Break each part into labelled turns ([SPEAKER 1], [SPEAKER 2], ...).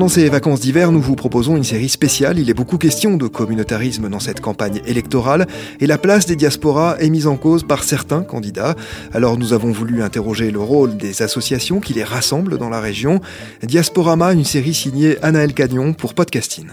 [SPEAKER 1] Pendant ces vacances d'hiver, nous vous proposons une série spéciale. Il est beaucoup question de communautarisme dans cette campagne électorale et la place des diasporas est mise en cause par certains candidats. Alors nous avons voulu interroger le rôle des associations qui les rassemblent dans la région. Diasporama, une série signée Anaël Cagnon pour Podcasting.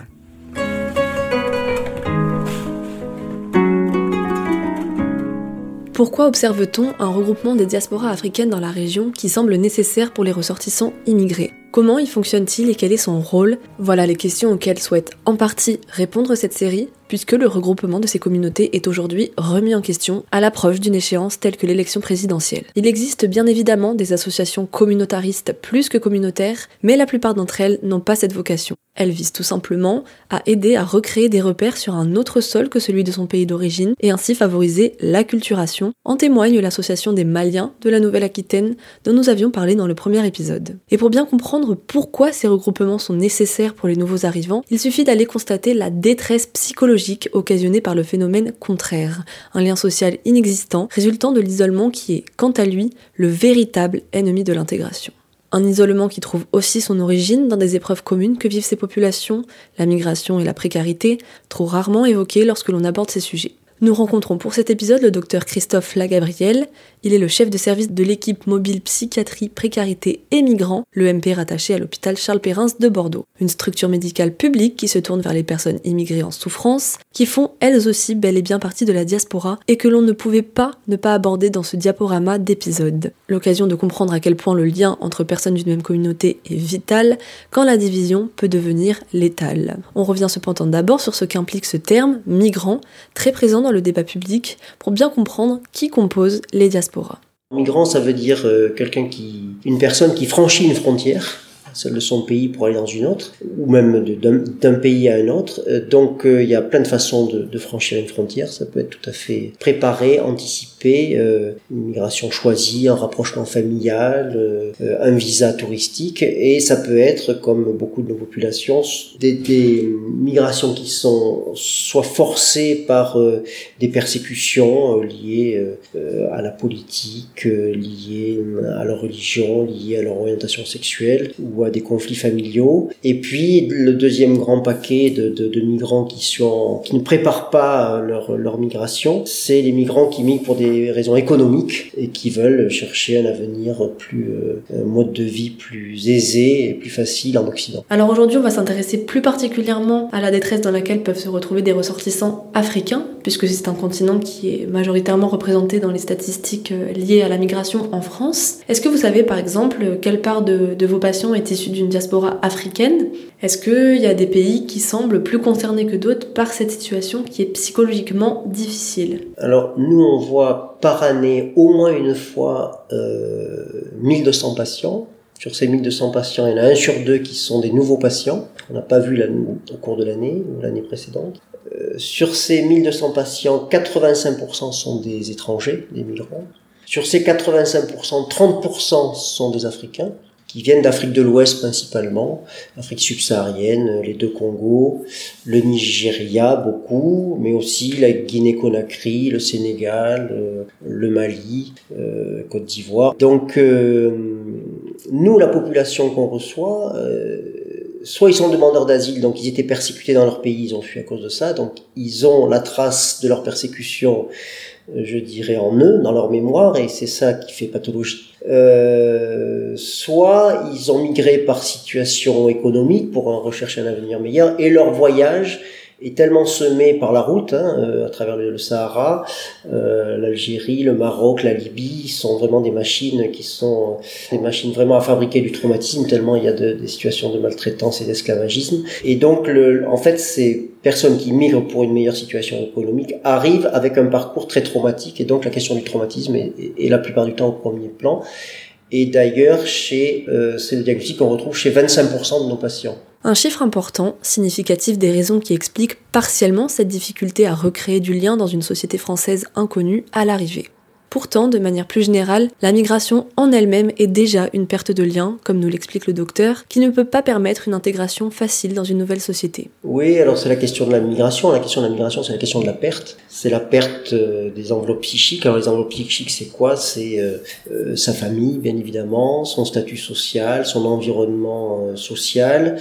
[SPEAKER 2] Pourquoi observe-t-on un regroupement des diasporas africaines dans la région qui semble nécessaire pour les ressortissants immigrés? Comment y fonctionne-t-il et quel est son rôle? Voilà les questions auxquelles souhaite en partie répondre cette série, puisque le regroupement de ces communautés est aujourd'hui remis en question à l'approche d'une échéance telle que l'élection présidentielle. Il existe bien évidemment des associations communautaristes plus que communautaires, mais la plupart d'entre elles n'ont pas cette vocation. Elles visent tout simplement à aider à recréer des repères sur un autre sol que celui de son pays d'origine et ainsi favoriser l'acculturation. En témoigne l'association des Maliens de la Nouvelle-Aquitaine dont nous avions parlé dans le premier épisode. Et pour bien comprendre pourquoi ces regroupements sont nécessaires pour les nouveaux arrivants, il suffit d'aller constater la détresse psychologique occasionnée par le phénomène contraire, un lien social inexistant résultant de l'isolement qui est, quant à lui, le véritable ennemi de l'intégration. Un isolement qui trouve aussi son origine dans des épreuves communes que vivent ces populations, la migration et la précarité, trop rarement évoquées lorsque l'on aborde ces sujets. Nous rencontrons pour cet épisode le docteur Christophe Lagabriel. Il est le chef de service de l'équipe mobile psychiatrie, précarité et migrants, le MP rattaché à l'hôpital Charles Perrins de Bordeaux. Une structure médicale publique qui se tourne vers les personnes immigrées en souffrance, qui font elles aussi bel et bien partie de la diaspora et que l'on ne pouvait pas ne pas aborder dans ce diaporama d'épisodes. L'occasion de comprendre à quel point le lien entre personnes d'une même communauté est vital quand la division peut devenir létale. On revient cependant d'abord sur ce qu'implique ce terme, migrant, très présent le débat public pour bien comprendre qui compose les diasporas.
[SPEAKER 3] Migrant, ça veut dire euh, quelqu'un qui, une personne qui franchit une frontière de son pays pour aller dans une autre, ou même d'un pays à un autre. Euh, donc euh, il y a plein de façons de, franchir une frontière. Ça peut être tout à fait préparé, anticipé, euh, une migration choisie, un rapprochement familial, euh, un visa touristique, et ça peut être, comme beaucoup de nos populations, des, migrations qui sont soit forcées par des persécutions liées à la politique, liées à leur religion, liées à leur orientation sexuelle, à des conflits familiaux. Et puis le deuxième grand paquet de, migrants qui, ne préparent pas leur, leur migration, c'est les migrants qui migrent pour des raisons économiques et qui veulent chercher un avenir plus, euh, un mode de vie plus aisé et plus facile en Occident.
[SPEAKER 2] Alors aujourd'hui, on va s'intéresser plus particulièrement à la détresse dans laquelle peuvent se retrouver des ressortissants africains, puisque c'est un continent qui est majoritairement représenté dans les statistiques euh, liées à la migration en France. Est-ce que vous savez par exemple quelle part de, de vos patients est issue d'une diaspora africaine, est-ce qu'il y a des pays qui semblent plus concernés que d'autres par cette situation qui est psychologiquement difficile?
[SPEAKER 3] Alors nous, on voit par année au moins une fois euh, 1200 patients. Sur ces 1200 patients, il y en a un sur deux qui sont des nouveaux patients. On n'a pas vu au cours de l'année ou l'année précédente. Euh, sur ces 1200 patients, 85% sont des étrangers, des migrants. Sur ces 85%, 30% sont des Africains qui viennent d'Afrique de l'Ouest principalement, Afrique subsaharienne, les deux Congos, le Nigeria beaucoup, mais aussi la Guinée-Conakry, le Sénégal, euh, le Mali, euh, Côte d'Ivoire. Donc euh, nous, la population qu'on reçoit, soit ils sont demandeurs d'asile, donc ils étaient persécutés dans leur pays, ils ont fui à cause de ça, donc ils ont la trace de leur persécution je dirais, en eux, dans leur mémoire, et c'est ça qui fait pathologie. Euh, soit ils ont migré par situation économique pour rechercher un avenir meilleur, et leur voyage est tellement semé par la route, hein, euh, à travers le, Sahara, euh, l'Algérie, le Maroc, la Libye, sont vraiment des machines qui sont des machines vraiment à fabriquer du traumatisme, tellement il y a de, des situations de maltraitance et d'esclavagisme. Et donc, le, en fait, ces personnes qui migrent pour une meilleure situation économique arrivent avec un parcours très traumatique, et donc la question du traumatisme est, est, la plupart du temps au premier plan. Et d'ailleurs, chez euh, c'est le diagnostic qu'on retrouve chez 25% de nos patients.
[SPEAKER 2] Un chiffre important, significatif des raisons qui expliquent partiellement cette difficulté à recréer du lien dans une société française inconnue à l'arrivée. Pourtant, de manière plus générale, la migration en elle-même est déjà une perte de lien, comme nous l'explique le docteur, qui ne peut pas permettre une intégration facile dans une nouvelle société.
[SPEAKER 3] Oui, alors c'est la question de la migration. La question de la migration, c'est la question de la perte. C'est la perte euh, des enveloppes psychiques. Alors les enveloppes psychiques, c'est quoi? C'est euh, euh, sa famille, bien évidemment, son statut social, son environnement social.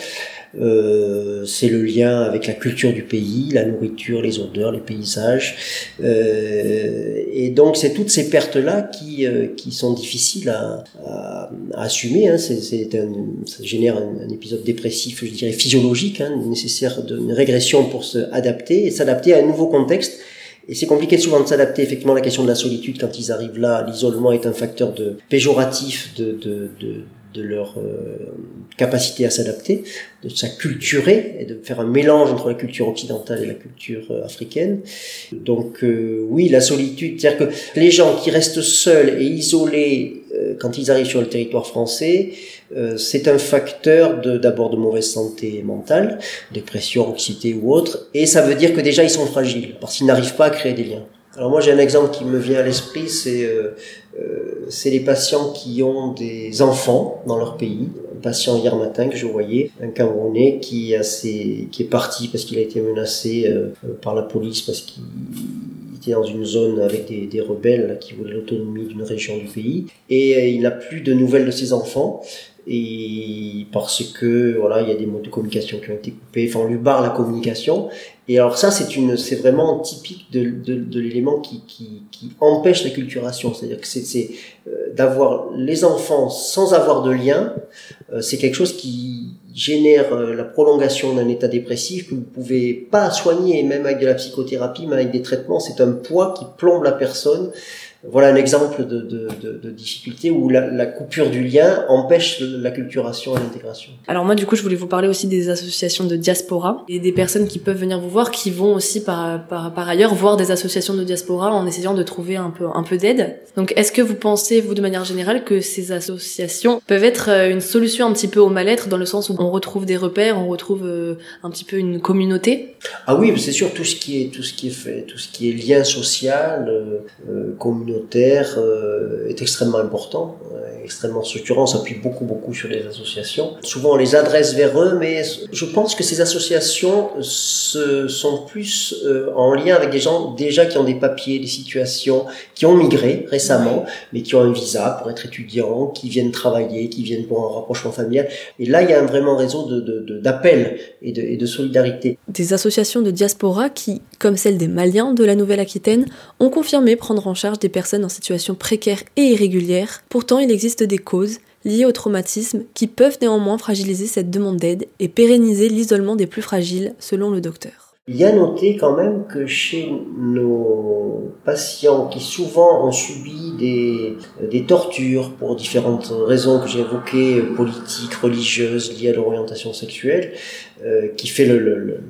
[SPEAKER 3] Euh, c'est le lien avec la culture du pays, la nourriture, les odeurs, les paysages. Euh, et donc c'est toutes ces pertes-là qui, euh, qui sont difficiles à, à, à assumer. Hein. C'est, ça génère un, épisode dépressif, je dirais physiologique, hein, nécessaire d'une régression pour se adapter et s'adapter à un nouveau contexte. Et c'est compliqué souvent de s'adapter. Effectivement, la question de la solitude, quand ils arrivent là, l'isolement est un facteur de péjoratif de, de, de de leur euh, capacité à s'adapter, de s'acculturer et de faire un mélange entre la culture occidentale et la culture euh, africaine. Donc euh, oui, la solitude, c'est-à-dire que les gens qui restent seuls et isolés quand ils arrivent sur le territoire français, c'est un facteur d'abord de, mauvaise santé mentale, dépression, anxiété ou autre, et ça veut dire que déjà ils sont fragiles parce qu'ils n'arrivent pas à créer des liens. Alors moi j'ai un exemple qui me vient à l'esprit, c'est euh, euh, les patients qui ont des enfants dans leur pays. Un patient hier matin que je voyais, un Camerounais qui, a ses, qui est parti parce qu'il a été menacé euh, par la police parce qu'il était dans une zone avec des, des rebelles qui voulaient l'autonomie d'une région du pays. Et euh, il n'a plus de nouvelles de ses enfants. Et parce que voilà il y a des modes de communication qui ont été coupés. Enfin on lui barre la communication et alors ça c'est une c'est vraiment typique de, de, de l'élément qui, qui, qui empêche la culturation. C'est-à-dire que c'est euh, d'avoir les enfants sans avoir de lien euh, c'est quelque chose qui génère euh, la prolongation d'un état dépressif que vous pouvez pas soigner. Même avec de la psychothérapie mais avec des traitements c'est un poids qui plombe la personne voilà un exemple de, de, de, de difficulté où la, la, coupure du lien empêche l'acculturation et l'intégration.
[SPEAKER 2] Alors moi du coup je voulais vous parler aussi des associations de diaspora et des personnes qui peuvent venir vous voir qui vont aussi par, par, par ailleurs voir des associations de diaspora en essayant de trouver un peu, un peu d'aide. Donc est-ce que vous pensez vous de manière générale que ces associations peuvent être euh, une solution un petit peu au mal-être dans le sens où on retrouve des repères, on retrouve euh, un petit peu une communauté?
[SPEAKER 3] Ah oui c'est sûr tout ce qui est tout ce qui est fait, tout ce qui est lien social, euh, euh communautaire euh, est extrêmement important, euh, extrêmement structurant. On s'appuie beaucoup, beaucoup sur les associations. Souvent, on les adresse vers eux, mais je pense que ces associations se, sont plus euh, en lien avec des gens déjà qui ont des papiers, des situations, qui ont migré récemment, mais qui ont un visa pour être étudiants, qui viennent travailler, qui viennent pour un rapprochement familial. Et là, il y a un vraiment réseau d'appels de, de, et, de, et de solidarité.
[SPEAKER 2] Des associations de diaspora qui, comme celle des Maliens de la Nouvelle-Aquitaine, ont confirmé prendre en charge des personnes en situation précaire et irrégulière. Pourtant, il existe des causes liées au traumatisme qui peuvent néanmoins fragiliser cette demande d'aide et pérenniser l'isolement des plus fragiles, selon le docteur.
[SPEAKER 3] Il y a noté quand même que chez nos patients qui souvent ont subi des, tortures pour différentes raisons que j'ai évoquées, politiques, religieuses, liées à leur orientation sexuelle, euh, qui fait le, le,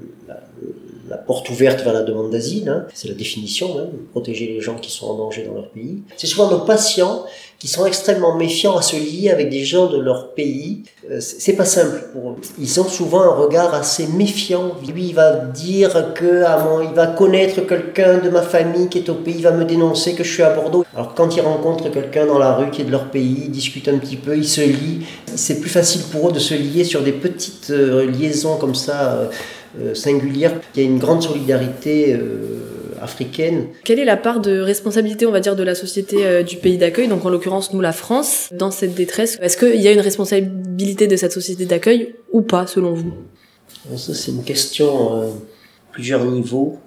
[SPEAKER 3] porte ouverte vers la demande d'asile, hein. c'est la définition, hein, protéger les gens qui sont en danger dans leur pays. C'est souvent nos patients qui sont extrêmement méfiants à se lier avec des gens de leur pays. Euh, c'est pas simple pour eux. Ils ont souvent un regard assez méfiant. Lui, il va dire que ah, il va connaître quelqu'un de ma famille qui est au pays, il va me dénoncer que je suis à Bordeaux. Alors quand ils rencontrent quelqu'un dans la rue qui est de leur pays, ils discutent un petit peu, ils se lient. C'est plus facile pour eux de se lier sur des petites euh, liaisons comme ça. Euh, singulière. Il y a une grande solidarité euh, africaine.
[SPEAKER 2] Quelle est la part de responsabilité, on va dire, de la société euh, du pays d'accueil, donc en l'occurrence nous la France, dans cette détresse? Est-ce qu'il y a une responsabilité de cette société d'accueil ou pas, selon vous?
[SPEAKER 3] Ça, c'est une question à plusieurs niveaux.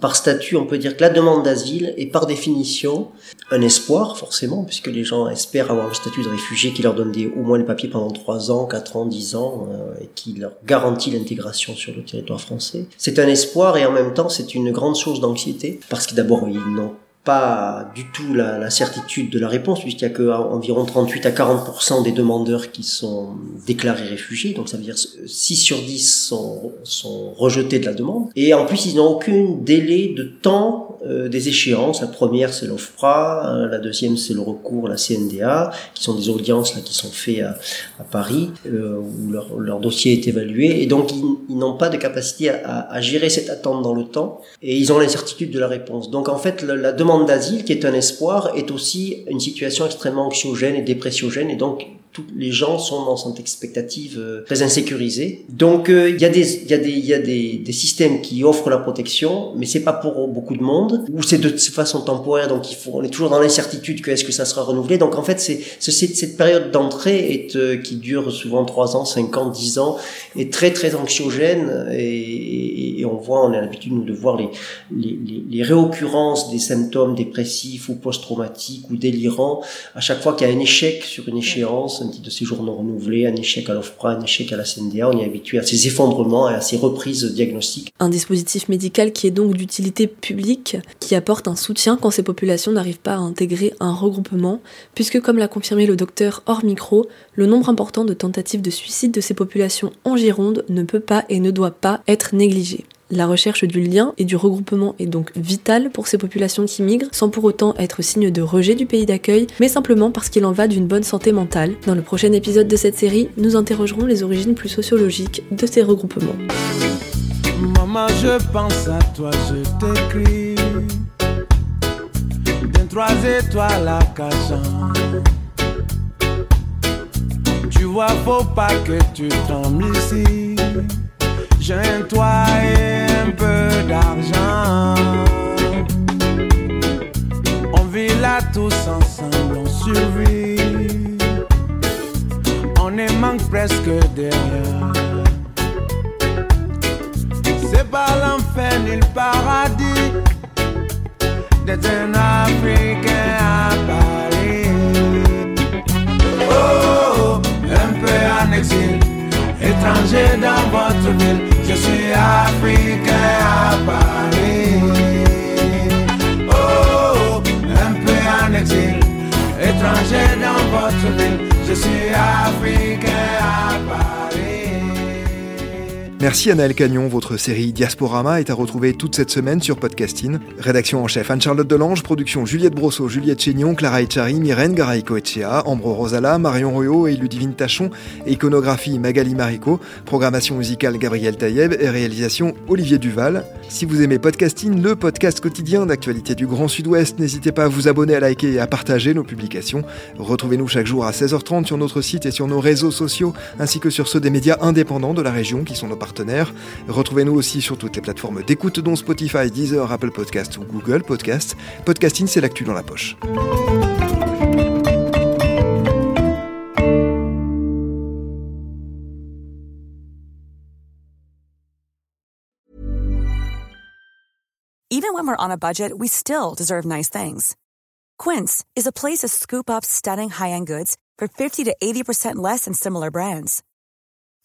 [SPEAKER 3] Par statut, on peut dire que la demande d'asile est par définition un espoir, forcément, puisque les gens espèrent avoir le statut de réfugié qui leur donne des, au moins les papiers pendant 3 ans, 4 ans, 10 ans, euh, et qui leur garantit l'intégration sur le territoire français. C'est un espoir et en même temps c'est une grande source d'anxiété, parce que d'abord ils n'ont pas du tout la, la, certitude de la réponse, puisqu'il y a que environ 38 à 40% des demandeurs qui sont déclarés réfugiés, donc ça veut dire 6 sur 10 sont, sont rejetés de la demande. Et en plus, ils n'ont aucun délai de temps euh, des échéances. La première, c'est l'OFPRA, euh, la deuxième, c'est le recours, la CNDA, qui sont des audiences là, qui sont faites à, Paris, euh, où leur, dossier est évalué. Et donc, ils, n'ont pas de capacité à, gérer cette attente dans le temps, et ils ont l'incertitude de la réponse. Donc, en fait, la, demande d'asile, qui est un espoir, est aussi une situation extrêmement anxiogène et dépressiogène, et donc tous les gens sont dans cette expectative euh, très insécurisée. Donc euh, il y a des systèmes qui offrent la protection, mais c'est pas pour beaucoup de monde ou c'est de façon temporaire. Donc on est toujours dans l'incertitude que est-ce que ça sera renouvelé. Donc en fait cette période d'entrée euh, qui dure souvent 3 ans, 5 ans, 10 ans est très très anxiogène et, on voit on a l'habitude de voir les réoccurrences des symptômes dépressifs ou post-traumatiques ou délirants à chaque fois qu'il y a un échec sur une échéance de séjour non renouvelé, un échec à l'OFPRA, un échec à la CNDA. On est habitué à ces effondrements et à ces reprises diagnostiques.
[SPEAKER 2] Un dispositif médical qui est donc d'utilité publique, qui apporte un soutien quand ces populations n'arrivent pas à intégrer un regroupement, puisque comme l'a confirmé le docteur hors micro, le nombre important de tentatives de suicide de ces populations en Gironde ne peut pas et ne doit pas être négligé. La recherche du lien et du regroupement est donc vitale pour ces populations qui migrent, sans pour autant être signe de rejet du pays d'accueil, mais simplement parce qu'il en va d'une bonne santé mentale. Dans le prochain épisode de cette série, nous interrogerons les origines plus sociologiques de ces regroupements.
[SPEAKER 4] Maman, je pense à toi, je t'écris. trois étoiles à Tu vois, faut pas que tu. J'ai un toit et un peu d'argent. On vit là tous ensemble, on survit. On est manque presque derrière. C'est pas l'enfer ni le paradis d'être un Africain à Paris. Oh, un peu en exil, étranger dans votre ville. Je suis africain à Paris.
[SPEAKER 1] Merci Anaël Cagnon, votre série Diasporama est à retrouver toute cette semaine sur Podcasting. Rédaction en chef Anne-Charlotte Delange, production Juliette Brosseau, Juliette Chénion, Clara Echari, Myrène Garaïco Echea, Ambro Rosala, Marion Ruot et Ludivine Tachon, iconographie Magali Marico, programmation musicale Gabriel Taïeb et réalisation Olivier Duval. Si vous aimez Podcasting, le podcast quotidien d'actualité du Grand Sud-Ouest, n'hésitez pas à vous abonner, à liker et à partager nos publications. Retrouvez-nous chaque jour à 16h30 sur notre site et sur nos réseaux sociaux, ainsi que sur ceux des médias indépendants de la région qui sont nos partenaires. Retrouvez-nous aussi sur toutes les plateformes d'écoute dont Spotify, Deezer, Apple Podcasts ou Google Podcasts. Podcasting, c'est l'actu dans la poche.
[SPEAKER 5] Even when we're on a budget, we still deserve nice things. Quince is a place to scoop up stunning high-end goods for 50 to 80% less than similar brands.